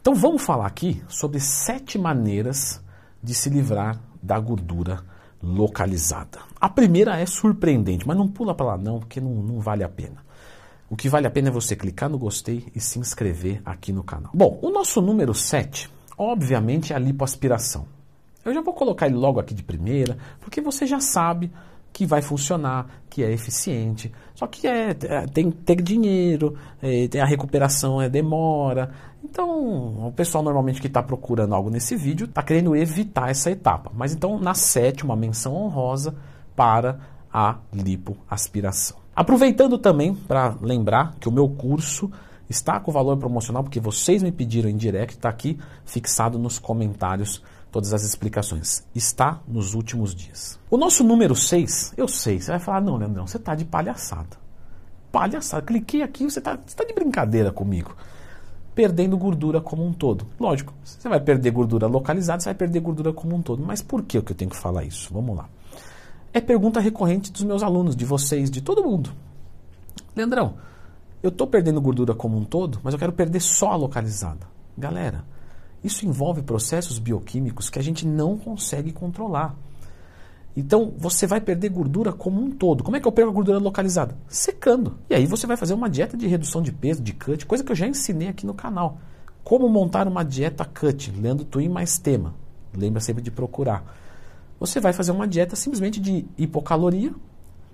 Então vamos falar aqui sobre sete maneiras de se livrar da gordura localizada. A primeira é surpreendente, mas não pula para lá não, porque não, não vale a pena. O que vale a pena é você clicar no gostei e se inscrever aqui no canal. Bom, o nosso número 7, obviamente, é a lipoaspiração. Eu já vou colocar ele logo aqui de primeira, porque você já sabe que vai funcionar, que é eficiente. Só que é, é tem que ter dinheiro, é, a recuperação é demora. Então, o pessoal normalmente que está procurando algo nesse vídeo está querendo evitar essa etapa. Mas então, na sétima, menção honrosa para a lipoaspiração. Aproveitando também para lembrar que o meu curso está com valor promocional, porque vocês me pediram em direct, está aqui fixado nos comentários todas as explicações. Está nos últimos dias. O nosso número 6, eu sei, você vai falar, não, Leandrão, você está de palhaçada. Palhaçada, cliquei aqui, você está tá de brincadeira comigo. Perdendo gordura como um todo. Lógico, você vai perder gordura localizada, você vai perder gordura como um todo. Mas por que eu tenho que falar isso? Vamos lá. É pergunta recorrente dos meus alunos, de vocês, de todo mundo. Leandrão, eu estou perdendo gordura como um todo, mas eu quero perder só a localizada. Galera, isso envolve processos bioquímicos que a gente não consegue controlar. Então, você vai perder gordura como um todo. Como é que eu perco a gordura localizada? Secando. E aí você vai fazer uma dieta de redução de peso, de cut, coisa que eu já ensinei aqui no canal. Como montar uma dieta cut, Leandro Twin mais tema. Lembra sempre de procurar. Você vai fazer uma dieta simplesmente de hipocaloria,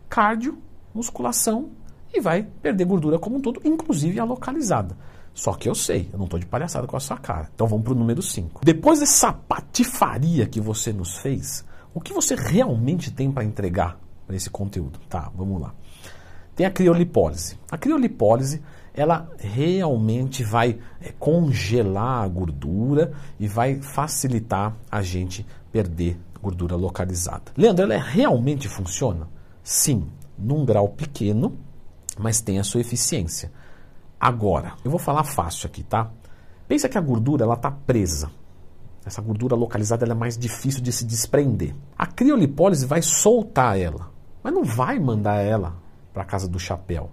cardio, musculação e vai perder gordura como um todo, inclusive a localizada. Só que eu sei, eu não estou de palhaçada com a sua cara. Então vamos para o número 5. Depois dessa patifaria que você nos fez, o que você realmente tem para entregar para esse conteúdo? Tá, vamos lá. Tem a criolipólise. A criolipólise, ela realmente vai é, congelar a gordura e vai facilitar a gente perder gordura localizada. Leandro, ela realmente funciona? Sim, num grau pequeno, mas tem a sua eficiência. Agora, eu vou falar fácil aqui, tá? Pensa que a gordura ela está presa. Essa gordura localizada é mais difícil de se desprender. A criolipólise vai soltar ela, mas não vai mandar ela para a casa do chapéu.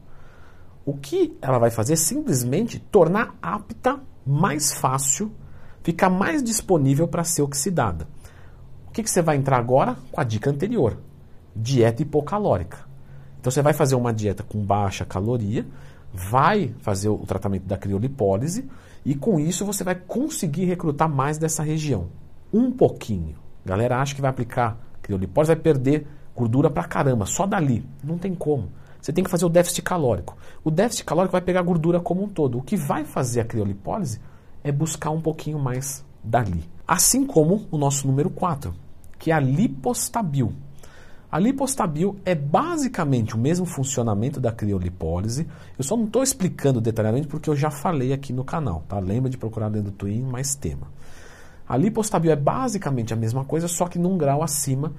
O que ela vai fazer é simplesmente tornar apta mais fácil, ficar mais disponível para ser oxidada. O que, que você vai entrar agora? Com a dica anterior: dieta hipocalórica. Então você vai fazer uma dieta com baixa caloria vai fazer o tratamento da criolipólise e com isso você vai conseguir recrutar mais dessa região. Um pouquinho. A galera acha que vai aplicar criolipólise, vai perder gordura pra caramba, só dali. Não tem como. Você tem que fazer o déficit calórico. O déficit calórico vai pegar gordura como um todo. O que vai fazer a criolipólise é buscar um pouquinho mais dali. Assim como o nosso número 4, que é a lipostabil. A lipostabil é basicamente o mesmo funcionamento da criolipólise. Eu só não estou explicando detalhadamente porque eu já falei aqui no canal, tá? Lembra de procurar dentro do Twin mais tema. A lipostabil é basicamente a mesma coisa, só que num grau acima.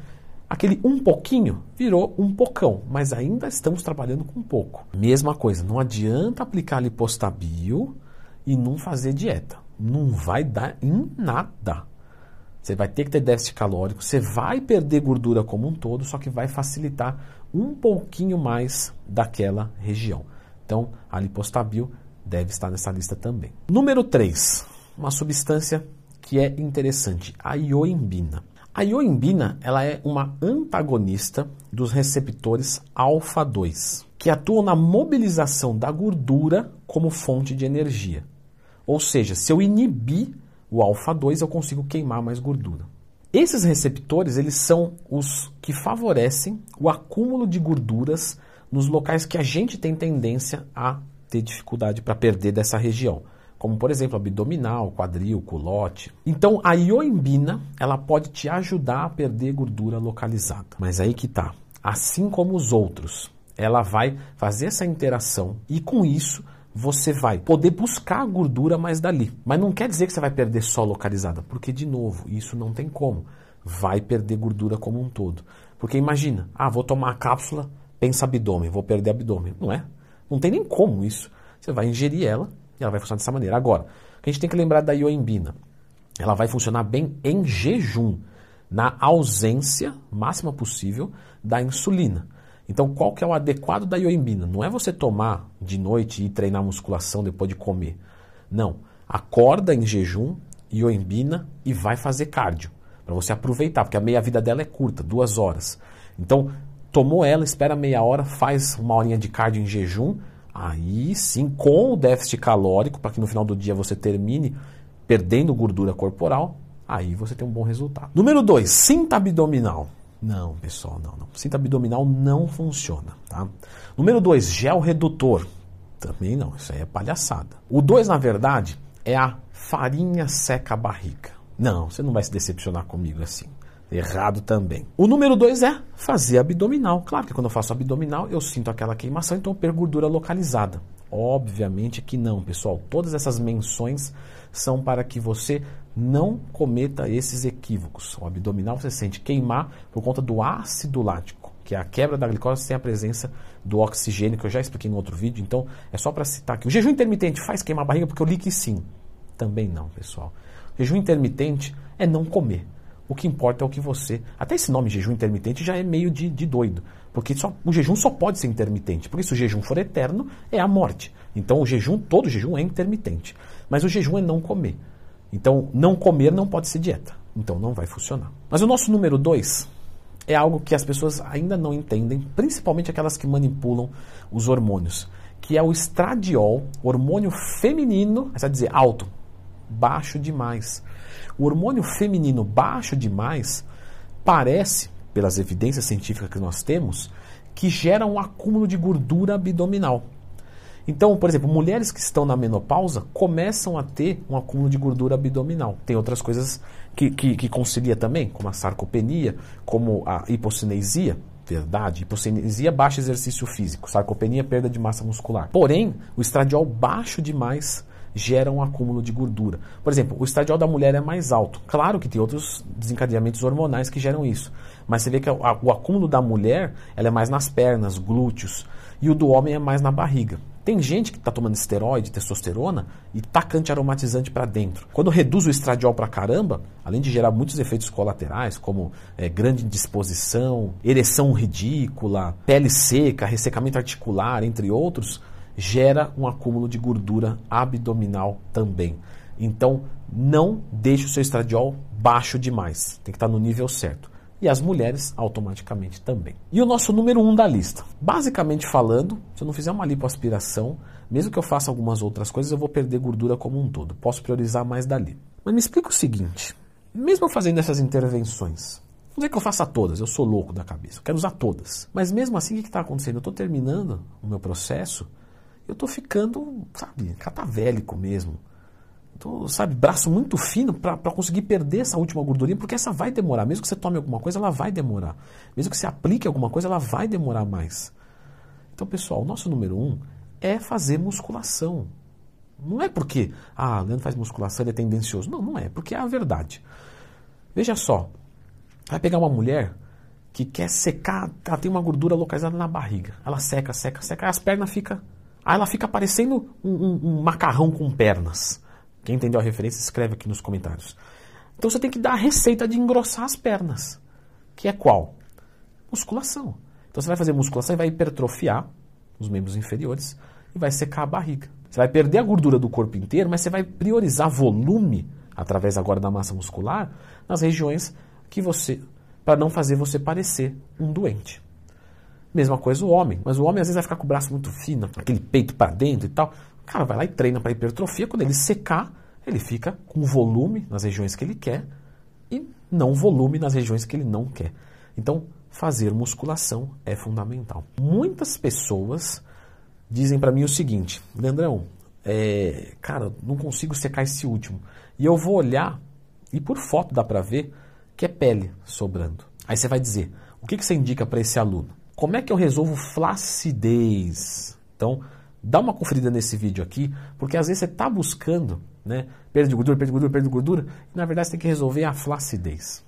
Aquele um pouquinho virou um pocão, mas ainda estamos trabalhando com pouco. Mesma coisa, não adianta aplicar lipostabil e não fazer dieta. Não vai dar em nada. Você vai ter que ter déficit calórico, você vai perder gordura como um todo, só que vai facilitar um pouquinho mais daquela região. Então, a lipostabil deve estar nessa lista também. Número 3, uma substância que é interessante, a ioimbina. A ioimbina ela é uma antagonista dos receptores alfa-2, que atuam na mobilização da gordura como fonte de energia. Ou seja, se eu inibir o alfa-2 eu consigo queimar mais gordura. Esses receptores, eles são os que favorecem o acúmulo de gorduras nos locais que a gente tem tendência a ter dificuldade para perder dessa região, como por exemplo abdominal, quadril, culote. Então a ioimbina, ela pode te ajudar a perder gordura localizada. Mas aí que tá, assim como os outros, ela vai fazer essa interação e com isso você vai poder buscar a gordura mais dali. Mas não quer dizer que você vai perder só localizada, porque, de novo, isso não tem como. Vai perder gordura como um todo. Porque imagina, ah, vou tomar a cápsula, pensa abdômen, vou perder abdômen. Não é? Não tem nem como isso. Você vai ingerir ela e ela vai funcionar dessa maneira. Agora, a gente tem que lembrar da ioimbina. Ela vai funcionar bem em jejum, na ausência máxima possível da insulina. Então, qual que é o adequado da ioimbina? Não é você tomar de noite e treinar musculação depois de comer. Não. acorda em jejum, ioimbina e vai fazer cardio. Para você aproveitar, porque a meia-vida dela é curta, duas horas. Então, tomou ela, espera meia hora, faz uma horinha de cardio em jejum, aí sim, com o déficit calórico, para que no final do dia você termine perdendo gordura corporal, aí você tem um bom resultado. Número 2, cinta abdominal. Não, pessoal, não, não. Cinta abdominal não funciona, tá? Número 2, gel redutor. Também não, isso aí é palhaçada. O 2, na verdade, é a farinha seca a barriga. Não, você não vai se decepcionar comigo assim. Errado também. O número 2 é fazer abdominal. Claro que quando eu faço abdominal, eu sinto aquela queimação, então eu perco gordura localizada. Obviamente que não, pessoal. Todas essas menções são para que você não cometa esses equívocos. O abdominal você sente queimar por conta do ácido lático, que é a quebra da glicose sem a presença do oxigênio, que eu já expliquei no outro vídeo. Então, é só para citar aqui. O jejum intermitente faz queimar a barriga porque eu li que sim. Também não, pessoal. O jejum intermitente é não comer. O que importa é o que você. Até esse nome jejum intermitente já é meio de, de doido. Porque só, o jejum só pode ser intermitente. Porque se o jejum for eterno, é a morte. Então o jejum, todo jejum é intermitente. Mas o jejum é não comer. Então, não comer não pode ser dieta. Então não vai funcionar. Mas o nosso número dois é algo que as pessoas ainda não entendem, principalmente aquelas que manipulam os hormônios, que é o estradiol, hormônio feminino, você vai dizer alto, baixo demais. O hormônio feminino baixo demais parece, pelas evidências científicas que nós temos, que gera um acúmulo de gordura abdominal. Então, por exemplo, mulheres que estão na menopausa começam a ter um acúmulo de gordura abdominal. Tem outras coisas que, que, que concilia também, como a sarcopenia, como a hipocinesia, verdade. Hipocinesia, baixo exercício físico. Sarcopenia, perda de massa muscular. Porém, o estradiol baixo demais gera um acúmulo de gordura. Por exemplo, o estradiol da mulher é mais alto. Claro que tem outros desencadeamentos hormonais que geram isso. Mas você vê que o acúmulo da mulher ela é mais nas pernas, glúteos. E o do homem é mais na barriga. Tem gente que está tomando esteroide, testosterona e tacante aromatizante para dentro. Quando reduz o estradiol para caramba, além de gerar muitos efeitos colaterais, como é, grande indisposição, ereção ridícula, pele seca, ressecamento articular, entre outros, gera um acúmulo de gordura abdominal também. Então, não deixe o seu estradiol baixo demais. Tem que estar no nível certo. E as mulheres automaticamente também. E o nosso número um da lista. Basicamente falando, se eu não fizer uma lipoaspiração, mesmo que eu faça algumas outras coisas, eu vou perder gordura como um todo. Posso priorizar mais dali. Mas me explica o seguinte: mesmo fazendo essas intervenções, não dizer que eu faça todas, eu sou louco da cabeça, eu quero usar todas. Mas mesmo assim, o que está acontecendo? Eu estou terminando o meu processo eu tô ficando, sabe, catavélico mesmo. Tô, sabe, braço muito fino para conseguir perder essa última gordurinha, porque essa vai demorar. Mesmo que você tome alguma coisa, ela vai demorar. Mesmo que você aplique alguma coisa, ela vai demorar mais. Então, pessoal, o nosso número um é fazer musculação. Não é porque, ah, o Leandro faz musculação, ele é tendencioso. Não, não é, porque é a verdade. Veja só, vai pegar uma mulher que quer secar, ela tem uma gordura localizada na barriga. Ela seca, seca, seca, as pernas ficam Aí ela fica parecendo um, um, um, macarrão com pernas. Quem entendeu a referência, escreve aqui nos comentários. Então você tem que dar a receita de engrossar as pernas. Que é qual? Musculação. Então você vai fazer musculação e vai hipertrofiar os membros inferiores e vai secar a barriga. Você vai perder a gordura do corpo inteiro, mas você vai priorizar volume, através agora da massa muscular, nas regiões que você. para não fazer você parecer um doente. Mesma coisa o homem. Mas o homem às vezes vai ficar com o braço muito fino, aquele peito para dentro e tal. Cara vai lá e treina para hipertrofia. Quando ele secar, ele fica com volume nas regiões que ele quer e não volume nas regiões que ele não quer. Então, fazer musculação é fundamental. Muitas pessoas dizem para mim o seguinte: Leandrão, é, cara, não consigo secar esse último. E eu vou olhar e por foto dá para ver que é pele sobrando. Aí você vai dizer: o que, que você indica para esse aluno? Como é que eu resolvo flacidez? Então, dá uma conferida nesse vídeo aqui, porque às vezes você está buscando né, perda de gordura, perda de gordura, perda de gordura, e na verdade você tem que resolver a flacidez.